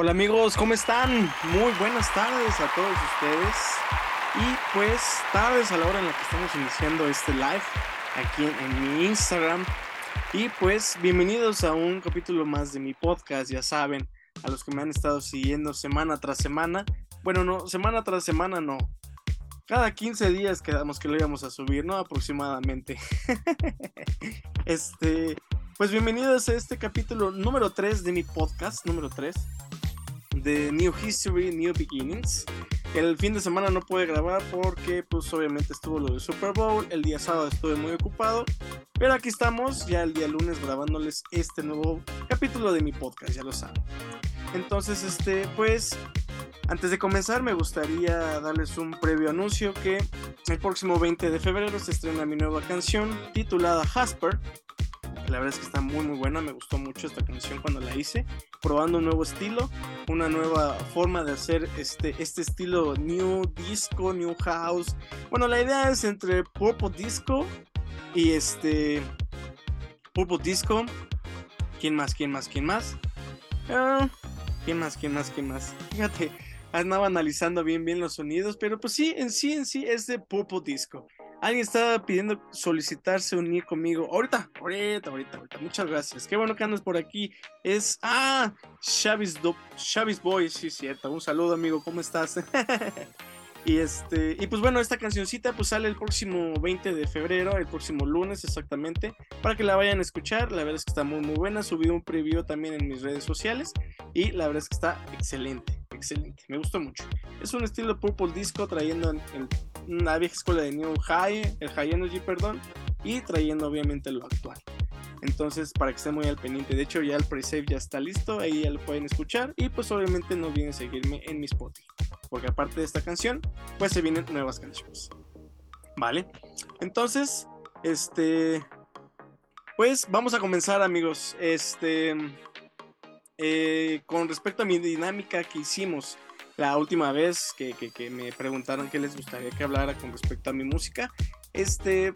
Hola amigos, ¿cómo están? Muy buenas tardes a todos ustedes. Y pues tardes a la hora en la que estamos iniciando este live aquí en, mi Instagram. Y pues bienvenidos a un capítulo más de mi podcast, ya saben, a los que me han estado siguiendo semana tras semana. Bueno, no, semana tras semana no. Cada 15 días quedamos que lo íbamos a subir, ¿no? Aproximadamente. este, pues bienvenidos a este capítulo número 3 de mi podcast, número 3 de New History, New Beginnings. El fin de semana no pude grabar porque pues obviamente estuvo lo de Super Bowl, el día sábado estuve muy ocupado, pero aquí estamos ya el día lunes grabándoles este nuevo capítulo de mi podcast, ya lo saben. Entonces, este, pues antes de comenzar me gustaría darles un previo anuncio que el próximo 20 de febrero se estrena mi nueva canción titulada Hasper la verdad es que está muy muy buena, me gustó mucho esta canción cuando la hice, probando un nuevo estilo, una nueva forma de hacer este, este estilo new disco, new house. Bueno, la idea es entre purple disco y este purple disco. ¿Quién más? ¿Quién más? ¿Quién más? Ah, ¿Quién más? ¿Quién más? ¿Quién más? Fíjate, andaba analizando bien bien los sonidos, pero pues sí, en sí en sí es de purple disco. Alguien estaba pidiendo solicitarse unir conmigo. Ahorita, ahorita, ahorita, ahorita. Muchas gracias. Qué bueno que andas por aquí. Es. Ah, Chavis, Do, Boy. Sí, cierto. Un saludo, amigo. ¿Cómo estás? y este. Y pues bueno, esta cancioncita pues sale el próximo 20 de febrero, el próximo lunes exactamente. Para que la vayan a escuchar. La verdad es que está muy, muy buena. Subí un preview también en mis redes sociales. Y la verdad es que está excelente. Excelente. Me gustó mucho. Es un estilo Purple Disco trayendo el una vieja escuela de New High, el High Energy, perdón, y trayendo obviamente lo actual. Entonces, para que estén muy al pendiente, de hecho ya el pre-save ya está listo, ahí ya lo pueden escuchar y pues obviamente no olviden seguirme en mi Spotify, porque aparte de esta canción, pues se vienen nuevas canciones. ¿Vale? Entonces, este pues vamos a comenzar, amigos. Este eh, con respecto a mi dinámica que hicimos la última vez que, me preguntaron qué les gustaría que hablara con respecto a mi música. Este,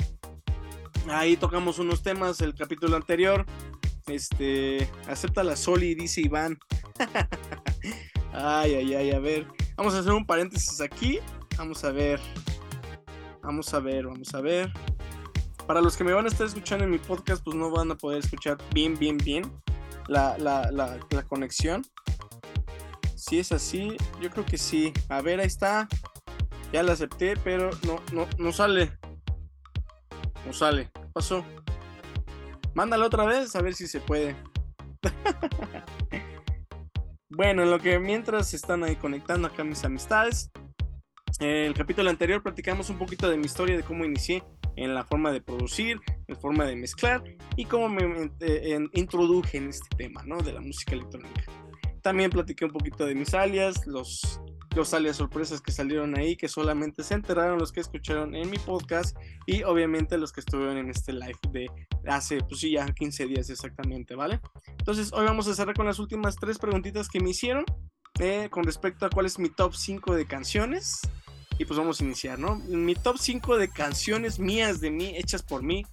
ahí tocamos unos temas, el capítulo anterior. Este, acepta la Soli, dice Iván. ay, ay, ay, a ver. Vamos a hacer un paréntesis aquí. Vamos a ver. Vamos a ver, vamos a ver. Para los que me van a estar escuchando en mi podcast, pues no van a poder escuchar bien, bien, bien la, la, la, conexión. Si es así, yo creo que sí. A ver, ahí está. Ya la acepté, pero no, no, no sale. No sale. ¿Qué pasó? Mándala otra vez a ver si se puede. bueno, en lo que mientras están ahí conectando acá mis amistades. el capítulo anterior platicamos un poquito de mi historia, de cómo inicié en la forma de producir, en forma de mezclar y cómo me eh, introduje en este tema, ¿no? De la música electrónica. También platiqué un poquito de mis alias, los, los alias sorpresas que salieron ahí, que solamente se enteraron los que escucharon en mi podcast y obviamente los que estuvieron en este live de hace, pues sí, ya 15 días exactamente, ¿vale? Entonces hoy vamos a cerrar con las últimas tres preguntitas que me hicieron eh, con respecto a cuál es mi top 5 de canciones. Y pues vamos a iniciar, ¿no? Mi top 5 de canciones mías de mí, hechas por mí,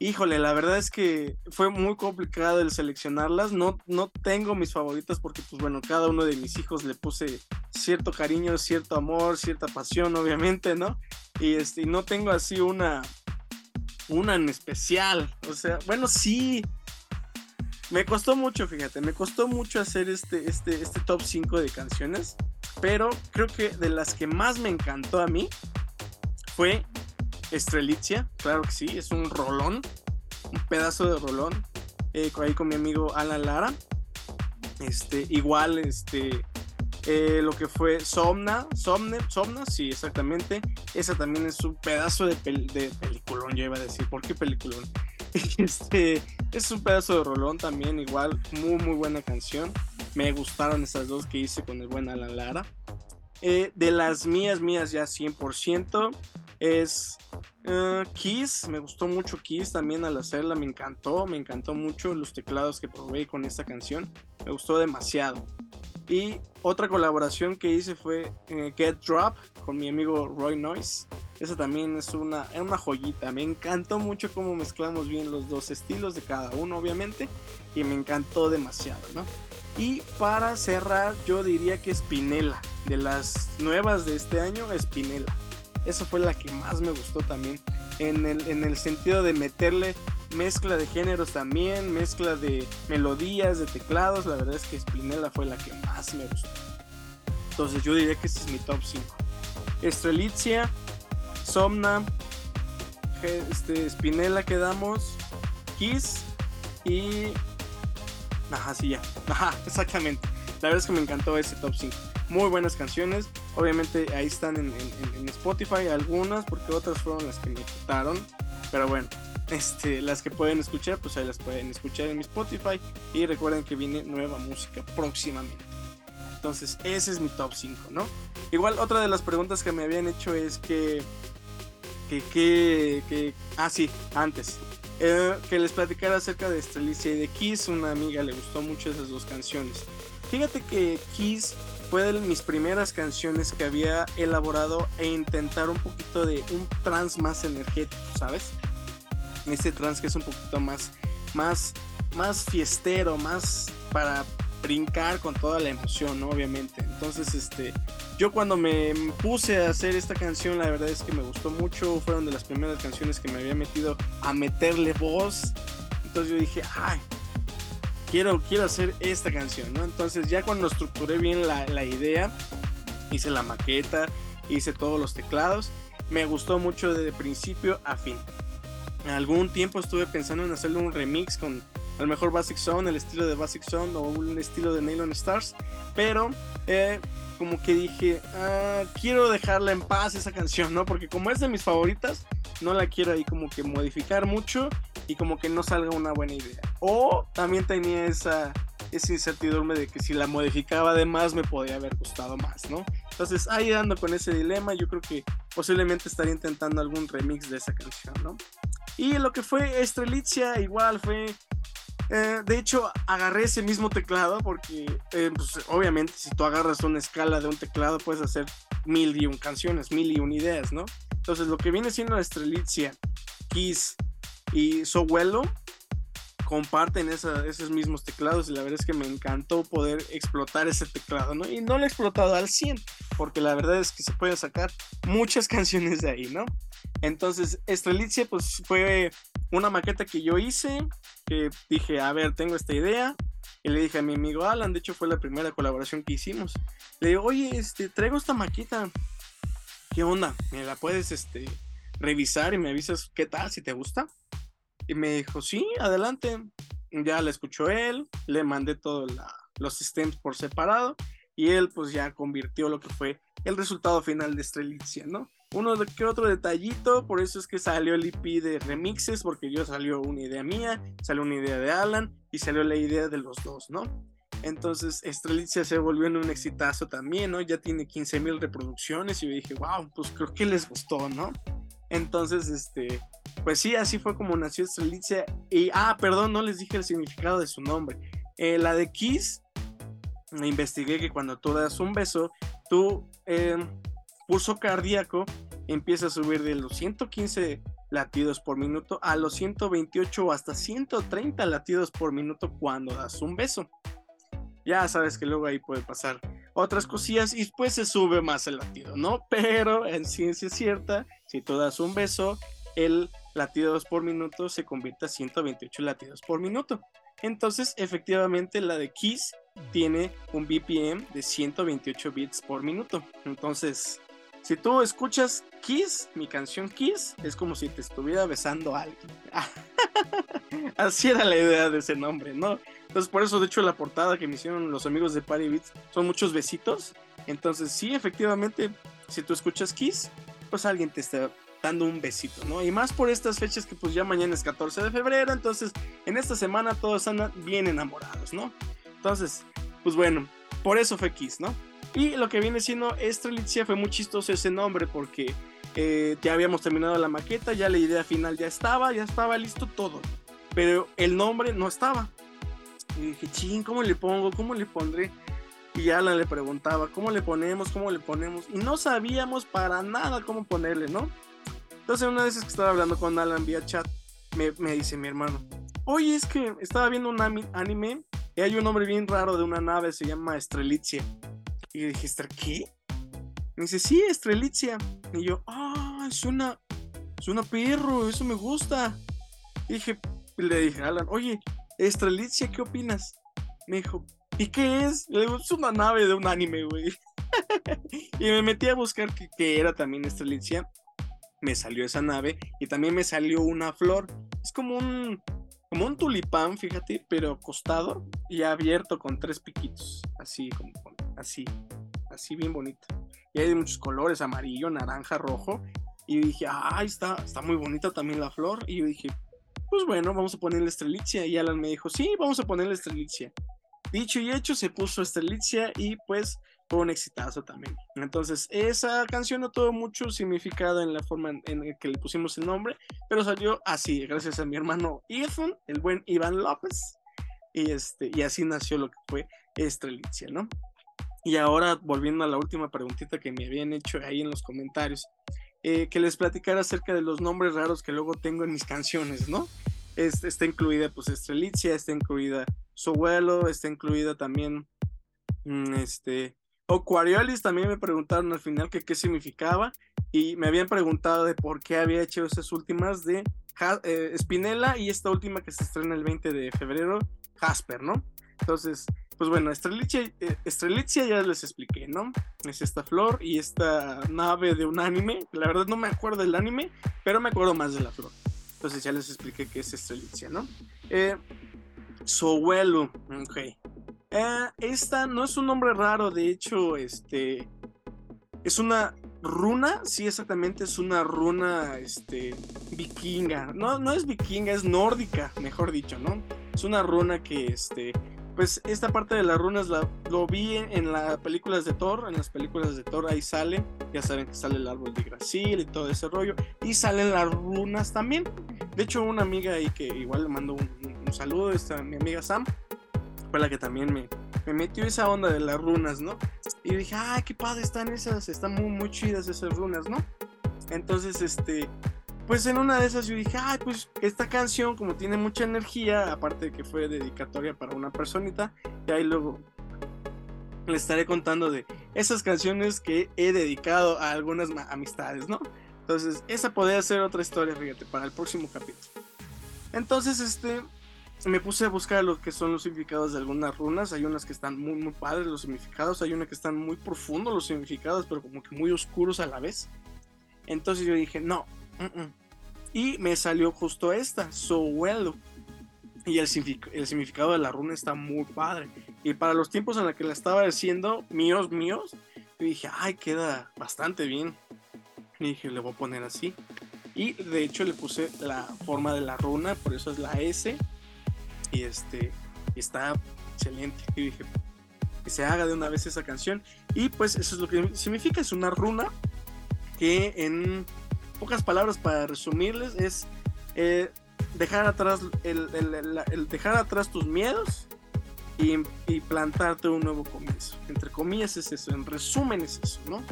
Híjole, la verdad es que fue muy complicado el seleccionarlas. No, no tengo mis favoritas porque, pues bueno, cada uno de mis hijos le puse cierto cariño, cierto amor, cierta pasión, obviamente, ¿no? Y este, no tengo así una, una en especial. O sea, bueno, sí. Me costó mucho, fíjate, me costó mucho hacer este, este, este top 5 de canciones. Pero creo que de las que más me encantó a mí fue Estrelitzia, claro que sí, es un rolón, un pedazo de rolón. Eh, ahí con mi amigo Alan Lara. Este, igual, este, eh, lo que fue Somna, Somne, Somna, sí, exactamente. Esa también es un pedazo de, de peliculón, yo iba a decir, ¿por qué peliculón? Este, es un pedazo de rolón también, igual, muy, muy buena canción. Me gustaron esas dos que hice con el buen Alan Lara. Eh, de las mías, mías ya 100%, es uh, Kiss, me gustó mucho Kiss también al hacerla, me encantó, me encantó mucho los teclados que probé con esta canción, me gustó demasiado. Y otra colaboración que hice fue eh, Get Drop con mi amigo Roy Noyce. Esa también es una, es una joyita. Me encantó mucho cómo mezclamos bien los dos estilos de cada uno, obviamente. Y me encantó demasiado, ¿no? Y para cerrar, yo diría que Spinella. De las nuevas de este año, Spinella. Esa fue la que más me gustó también. En el, en el sentido de meterle mezcla de géneros también, mezcla de melodías, de teclados. La verdad es que Spinella fue la que más me gustó. Entonces yo diría que este es mi top 5. Estrelitzia, Somna, este, Spinella quedamos, Kiss y... Ajá, sí, ya. Ajá, exactamente. La verdad es que me encantó ese top 5. Muy buenas canciones. Obviamente ahí están en, Spotify algunas, porque otras fueron las que me quitaron. Pero bueno, este, las que pueden escuchar, pues ahí las pueden escuchar en mi Spotify. Y recuerden que viene nueva música próximamente. Entonces, ese es mi top 5, ¿no? Igual, otra de las preguntas que me habían hecho es que. que, que, ah, sí, antes. Eh, que les platicara acerca de Estrelicia y de Kiss. Una amiga le gustó mucho esas dos canciones. Fíjate que Kiss fue de mis primeras canciones que había elaborado e intentar un poquito de un trance más energético, ¿sabes? Ese trance que es un poquito más, más, más fiestero, más para brincar con toda la emoción, ¿no? Obviamente. Entonces, este, yo cuando me puse a hacer esta canción, la verdad es que me gustó mucho. Fueron de las primeras canciones que me había metido a meterle voz. Entonces yo dije, ay, quiero, quiero hacer esta canción, ¿no? Entonces ya cuando estructuré bien la, la idea, hice la maqueta, hice todos los teclados, me gustó mucho desde principio a fin. Algún tiempo estuve pensando en hacerle un remix con a lo mejor Basic Zone, el estilo de Basic Zone o un estilo de Nylon Stars, pero eh, como que dije, ah, quiero dejarla en paz esa canción, ¿no? Porque como es de mis favoritas, no la quiero ahí como que modificar mucho y como que no salga una buena idea. O también tenía esa, esa incertidumbre de que si la modificaba de más me podía haber gustado más, ¿no? Entonces ahí ando con ese dilema, yo creo que posiblemente estaría intentando algún remix de esa canción, ¿no? Y lo que fue Estrelitzia igual fue eh, de hecho, agarré ese mismo teclado porque, eh, pues, obviamente, si tú agarras una escala de un teclado, puedes hacer mil y un canciones, mil y un ideas, ¿no? Entonces, lo que viene siendo Estrelitzia, Kiss y Sowelo comparten esos mismos teclados y la verdad es que me encantó poder explotar ese teclado, ¿no? Y no lo he explotado al 100, porque la verdad es que se pueden sacar muchas canciones de ahí, ¿no? Entonces, Estrelitzia, pues fue una maqueta que yo hice, que dije, a ver, tengo esta idea. Y le dije a mi amigo Alan, de hecho fue la primera colaboración que hicimos. Le digo, oye, este, traigo esta maqueta. ¿Qué onda? ¿Me la puedes este, revisar y me avisas qué tal, si te gusta? Y me dijo, sí, adelante. Ya la escuchó él, le mandé todos los stems por separado y él pues ya convirtió lo que fue el resultado final de Estrelicia, ¿no? Uno que otro detallito, por eso es que salió el EP de remixes, porque yo salió una idea mía, salió una idea de Alan y salió la idea de los dos, ¿no? Entonces Estrelicia se volvió en un exitazo también, ¿no? Ya tiene 15 mil reproducciones y yo dije, wow, pues creo que les gustó, ¿no? Entonces, este, pues sí, así fue como nació Estrelicia. Y, ah, perdón, no les dije el significado de su nombre. Eh, la de Kiss, investigué que cuando tú das un beso, tú eh, pulso cardíaco empieza a subir de los 115 latidos por minuto a los 128 o hasta 130 latidos por minuto cuando das un beso. Ya sabes que luego ahí puede pasar otras cosillas y después se sube más el latido, ¿no? Pero en ciencia cierta, si tú das un beso, el latidos por minuto se convierte a 128 latidos por minuto. Entonces, efectivamente, la de Kiss tiene un BPM de 128 bits por minuto. Entonces, si tú escuchas Kiss, mi canción Kiss, es como si te estuviera besando a alguien. Así era la idea de ese nombre, ¿no? Entonces, por eso, de hecho, la portada que me hicieron los amigos de Party Beats son muchos besitos. Entonces, sí, efectivamente, si tú escuchas Kiss, pues alguien te está dando un besito, ¿no? Y más por estas fechas que pues ya mañana es 14 de febrero, entonces en esta semana todos andan bien enamorados, ¿no? Entonces, pues bueno, por eso fue Kiss, ¿no? Y lo que viene siendo Estrelitzia fue muy chistoso ese nombre porque eh, ya habíamos terminado la maqueta, ya la idea final ya estaba, ya estaba listo todo. Pero el nombre no estaba. Y dije, ching, ¿cómo le pongo? ¿Cómo le pondré? Y Alan le preguntaba, ¿cómo le ponemos? ¿Cómo le ponemos? Y no sabíamos para nada cómo ponerle, ¿no? Entonces una vez que estaba hablando con Alan vía chat, me, me dice mi hermano, oye, es que estaba viendo un anime Y hay un nombre bien raro de una nave, se llama Estrelitzia. Y yo dije, ¿qué? Me dice, sí, Estrelitzia. Y yo, ah, es una, es una perro, eso me gusta. Y dije, le dije Alan, oye, Estrelitzia, ¿qué opinas? Me dijo, ¿y qué es? Le digo, es una nave de un anime, güey. y me metí a buscar qué, era también Estrelitzia. Me salió esa nave y también me salió una flor. Es como un, como un tulipán, fíjate, pero acostado y abierto con tres piquitos. Así, como así, así bien bonito. Y hay de muchos colores, amarillo, naranja, rojo. Y dije, ay, está, está muy bonita también la flor. Y yo dije, pues bueno, vamos a ponerle estrelicia. Y Alan me dijo, sí, vamos a ponerle estrelicia. Dicho y hecho, se puso estrelicia y pues fue un exitazo también. Entonces, esa canción no tuvo mucho significado en la forma en, que le pusimos el nombre, pero salió así, gracias a mi hermano Ethan, el buen Iván López. Y, este, y así nació lo que fue Estrelicia, ¿no? Y ahora, volviendo a la última preguntita que me habían hecho ahí en los comentarios, eh, que les platicara acerca de los nombres raros que luego tengo en mis canciones, ¿no? está incluida, pues, Estrelicia, está incluida Sohuelo, está incluida también, mm, este, Oquariolis también me preguntaron al final que qué significaba y me habían preguntado de por qué había hecho esas últimas de eh, Spinella y esta última que se estrena el 20 de febrero, Jasper, ¿no? Entonces, pues bueno, Estrelitzia, eh, ya les expliqué, ¿no? Es esta flor y esta nave de un anime. La verdad no me acuerdo del anime, pero me acuerdo más de la flor. Entonces ya les expliqué qué es Estrelitzia, ¿no? Eh, Sohuelo, ok. Eh, esta no es un nombre raro, de hecho, este... Es una runa, sí, exactamente, es una runa, este, vikinga. No, no es vikinga, es nórdica, mejor dicho, ¿no? Es una runa que, este, pues esta parte de las runas la, lo vi en, las películas de Thor, en las películas de Thor ahí sale, ya saben que sale el árbol de Grasil y todo ese rollo, y salen las runas también. De hecho, una amiga ahí que igual le mando un, saludo, mi amiga Sam, fue la que también me, me metió esa onda de las runas, ¿no? Y dije, ay, qué padre están esas, están muy, muy chidas esas runas, ¿no? Entonces, este, pues en una de esas yo dije, ay, pues esta canción como tiene mucha energía, aparte de que fue dedicatoria para una personita, y ahí luego le estaré contando de esas canciones que he dedicado a algunas amistades, ¿no? Entonces, esa podría ser otra historia, fíjate, para el próximo capítulo. Entonces, este, me puse a buscar lo que son los significados de algunas runas. Hay unas que están muy, muy padres los significados. Hay unas que están muy profundos los significados, pero como que muy oscuros a la vez. Entonces yo dije, no, y me salió justo esta, So Well. Y el, significado de la runa está muy padre. Y para los tiempos en los que la estaba haciendo, míos, míos, dije, ay, queda bastante bien. Y dije, le voy a poner así. Y de hecho le puse la forma de la runa, por eso es la S. Y este, está excelente. Y dije, que se haga de una vez esa canción. Y pues eso es lo que significa, es una runa que en pocas palabras para resumirles es eh, dejar atrás el, dejar atrás tus miedos y, plantarte un nuevo comienzo. Entre comillas es eso, en resumen es eso, ¿no?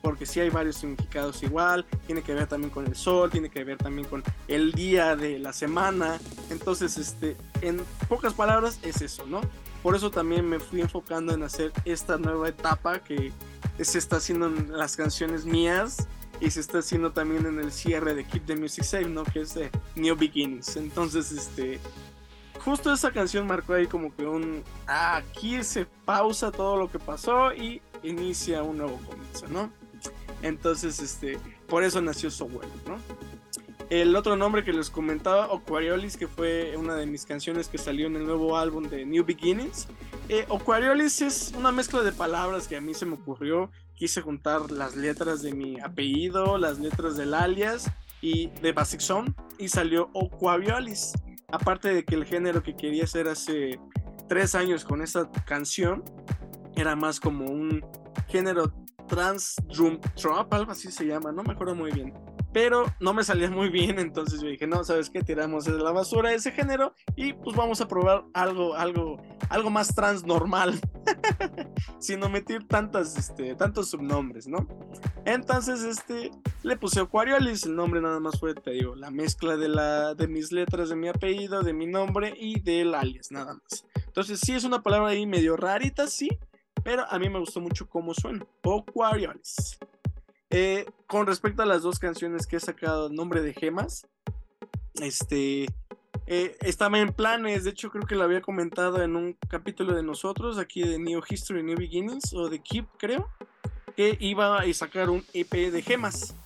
Porque si hay varios significados igual, tiene que ver también con el sol, tiene que ver también con el día de la semana. Entonces, este, en pocas palabras es eso, ¿no? Por eso también me fui enfocando en hacer esta nueva etapa que se está haciendo en las canciones mías y se está haciendo también en el cierre de Keep the Music Safe, ¿no? Que es de New Beginnings. Entonces, este, justo esa canción marcó ahí como que un, ah, aquí se pausa todo lo que pasó y inicia un nuevo comienzo, ¿no? Entonces, este, por eso nació So Well, ¿no? El otro nombre que les comentaba, Aquariolis, que fue una de mis canciones que salió en el nuevo álbum de New Beginnings. Eh, es una mezcla de palabras que a mí se me ocurrió quise juntar las letras de mi apellido, las letras del alias y de Basic Song y salió Oquaviolis. Aparte de que el género que quería hacer hace tres años con esta canción era más como un género trans drum trap, algo así se llama, no me acuerdo muy bien. Pero no me salía muy bien, entonces yo dije, no, ¿sabes qué? Tiramos de la basura ese género y pues vamos a probar algo, algo, algo más trans normal. sin omitir tantas, este, tantos subnombres, ¿no? Entonces, este, le puse Aquariolis, el nombre nada más fue, te digo, la mezcla de, la, de mis letras, de mi apellido, de mi nombre y del alias, nada más. Entonces, sí es una palabra ahí medio rarita, sí, pero a mí me gustó mucho cómo suena, Aquariolis. Eh, con respecto a las dos canciones que he sacado, nombre de gemas, este, eh, estaba en planes, de hecho creo que lo había comentado en un capítulo de nosotros, aquí de New History, New Beginnings, o de Keep creo, que iba a sacar un EP de gemas,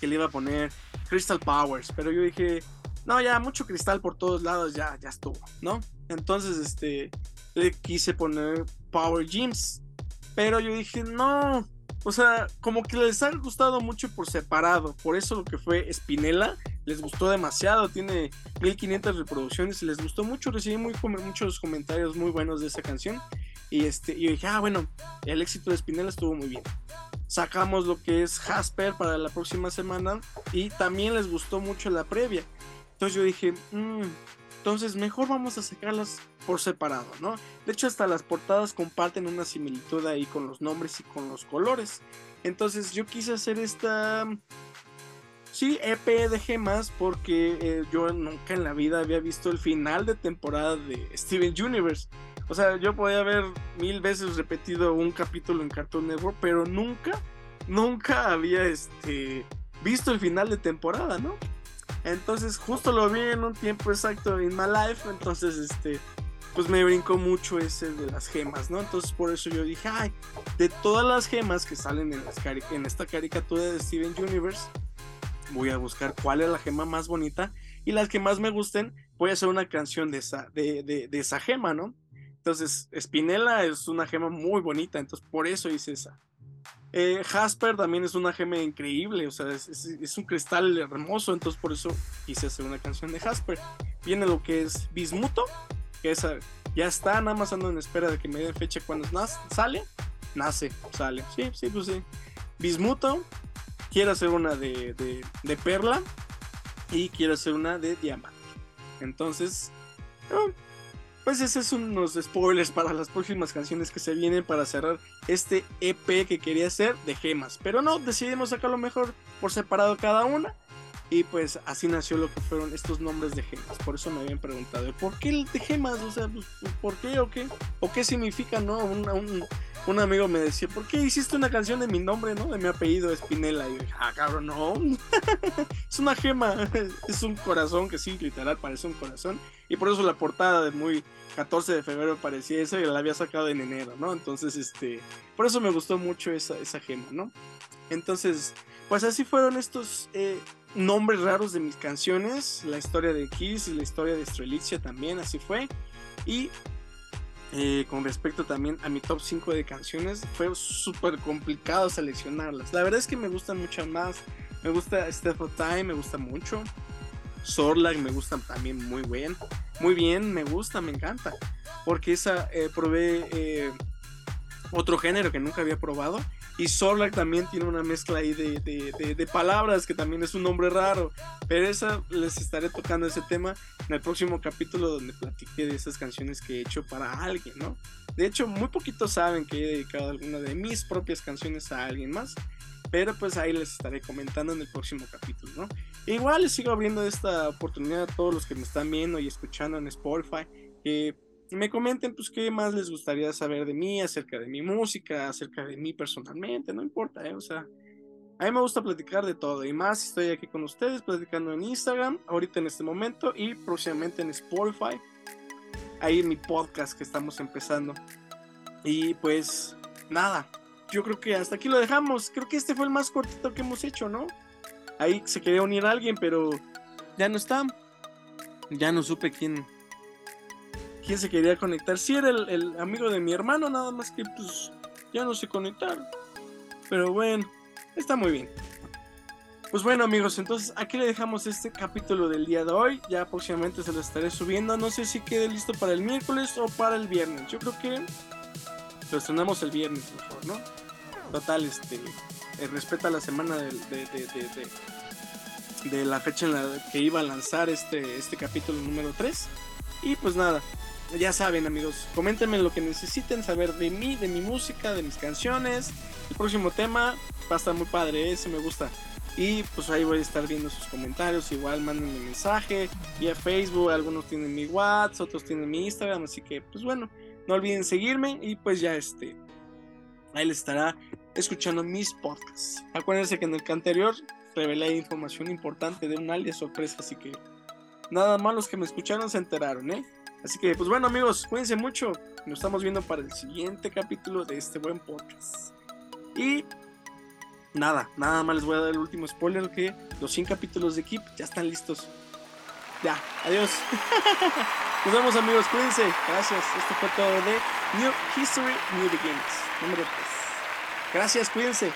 que le iba a poner Crystal Powers, pero yo dije, no, ya mucho cristal por todos lados, ya, ya estuvo, ¿no? Entonces, este, le quise poner Power Gems, pero yo dije, no, o sea, como que les ha gustado mucho por separado. Por eso lo que fue Spinella les gustó demasiado. Tiene 1500 reproducciones y les gustó mucho. Recibí muy, muchos comentarios muy buenos de esa canción. Y este, yo dije, ah, bueno, el éxito de Spinella estuvo muy bien. Sacamos lo que es Jasper para la próxima semana. Y también les gustó mucho la previa. Entonces yo dije, mmm, entonces, mejor vamos a sacarlas por separado, ¿no? De hecho, hasta las portadas comparten una similitud ahí con los nombres y con los colores. Entonces, yo quise hacer esta. Sí, EP de gemas, porque eh, yo nunca en la vida había visto el final de temporada de Steven Universe. O sea, yo podía haber mil veces repetido un capítulo en Cartoon Network, pero nunca, nunca había este, visto el final de temporada, ¿no? Entonces justo lo vi en un tiempo exacto en my life, entonces este pues me brincó mucho ese de las gemas, ¿no? Entonces por eso yo dije, ay, de todas las gemas que salen en, las en esta caricatura de Steven Universe, voy a buscar cuál es la gema más bonita y las que más me gusten, voy a hacer una canción de esa, de, de, de esa gema, ¿no? Entonces, Spinella es una gema muy bonita, entonces por eso hice esa. Eh, Jasper también es una gema increíble, o sea, es, un cristal hermoso, entonces por eso quise hacer una canción de Jasper. Viene lo que es Bismuto, que esa ya está, nada más ando en espera de que me den fecha cuando sale. Nace, sale. Sí, sí, pues sí. Bismuto, quiero hacer una de, de, perla y quiero hacer una de diamante. Entonces, oh, pues ese es unos spoilers para las próximas canciones que se vienen para cerrar este EP que quería hacer de gemas. Pero no, decidimos sacarlo mejor por separado cada una. Y pues así nació lo que fueron estos nombres de gemas. Por eso me habían preguntado, ¿por qué de gemas? O sea, pues, ¿por qué o qué? ¿O qué significa, no? un, un amigo me decía, ¿por qué hiciste una canción de mi nombre, no? De mi apellido, Espinela. Y yo dije, ah, cabrón, no. es una gema, es un corazón que sí, literal, parece un corazón. Y por eso la portada de muy 14 de febrero parecía eso y la había sacado en enero, ¿no? Entonces, este, por eso me gustó mucho esa, esa gema, ¿no? Entonces, pues así fueron estos eh, nombres raros de mis canciones. La historia de Kiss y la historia de Strelitzia también, así fue. Y eh, con respecto también a mi top 5 de canciones, fue súper complicado seleccionarlas. La verdad es que me gustan mucho más. Me gusta Step of Time, me gusta mucho. Sorlag me gusta también muy bien. Muy bien, me gusta, me encanta. Porque esa eh, probé eh, otro género que nunca había probado y Sorlac también tiene una mezcla ahí de, palabras que también es un nombre raro. Pero esa les estaré tocando ese tema en el próximo capítulo donde platiqué de esas canciones que he hecho para alguien, ¿no? De hecho, muy poquitos saben que he dedicado alguna de mis propias canciones a alguien más. Pero pues ahí les estaré comentando en el próximo capítulo, ¿no? igual les sigo abriendo esta oportunidad a todos los que me están viendo y escuchando en Spotify. Que me comenten pues qué más les gustaría saber de mí, acerca de mi música, acerca de mí personalmente, no importa, ¿eh? o sea, a mí me gusta platicar de todo y más estoy aquí con ustedes platicando en Instagram, ahorita en este momento y próximamente en Spotify, ahí en mi podcast que estamos empezando. Y pues nada, yo creo que hasta aquí lo dejamos, creo que este fue el más cortito que hemos hecho, ¿no? Ahí se quería unir a alguien, pero ya no está, ya no supe quién quién se quería conectar. Si era el, amigo de mi hermano, nada más que pues ya no se conectaron. Pero bueno, está muy bien. Pues bueno amigos, entonces aquí le dejamos este capítulo del día de hoy. Ya próximamente se lo estaré subiendo. No sé si quede listo para el miércoles o para el viernes. Yo creo que lo estrenamos el viernes mejor, ¿no? Total, este, eh, respeta la semana de, de, de, de, la fecha en la que iba a lanzar este, este capítulo número 3. Y pues nada, ya saben amigos, coméntenme lo que necesiten saber de mí, de mi música, de mis canciones. El próximo tema va a estar muy padre, ese me gusta. Y pues ahí voy a estar viendo sus comentarios. Igual mándenme mensaje vía Facebook. Algunos tienen mi WhatsApp, otros tienen mi Instagram. Así que, pues bueno, no olviden seguirme. Y pues ya este. Ahí les estará escuchando mis podcasts. Acuérdense que en el que anterior revelé información importante de un alias sorpresa. Así que nada más los que me escucharon se enteraron, ¿eh? Así que, pues bueno, amigos, cuídense mucho. Nos estamos viendo para el siguiente capítulo de este buen podcast. Y nada, nada más les voy a dar el último spoiler que los 100 capítulos de Keep ya están listos. Ya, adiós. Nos vemos amigos, cuídense. Gracias. Esto fue todo de New History, New Beginnings. Número 3. Gracias, cuídense.